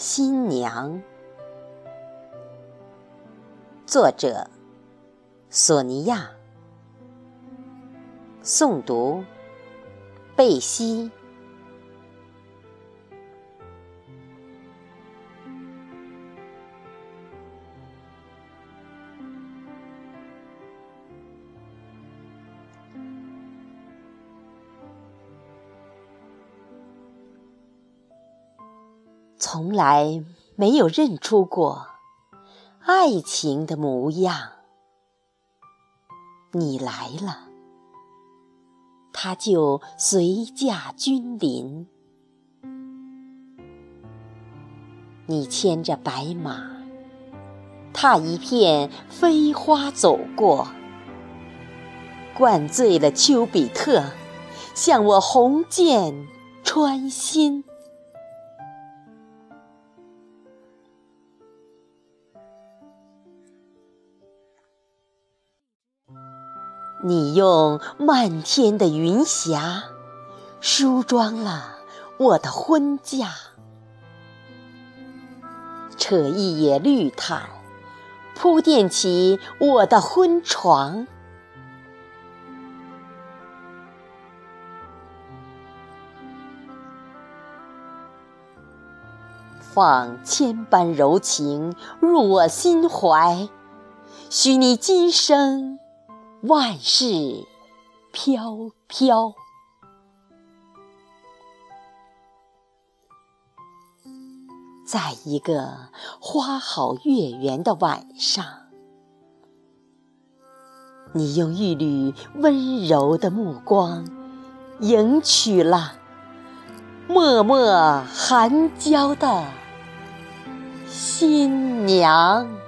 新娘。作者：索尼娅。诵读：贝西。从来没有认出过爱情的模样，你来了，他就随驾君临。你牵着白马，踏一片飞花走过，灌醉了丘比特，向我红箭穿心。你用漫天的云霞梳妆了我的婚嫁，扯一野绿毯铺垫起我的婚床，放千般柔情入我心怀，许你今生。万事飘飘，在一个花好月圆的晚上，你用一缕温柔的目光迎娶了默默含娇的新娘。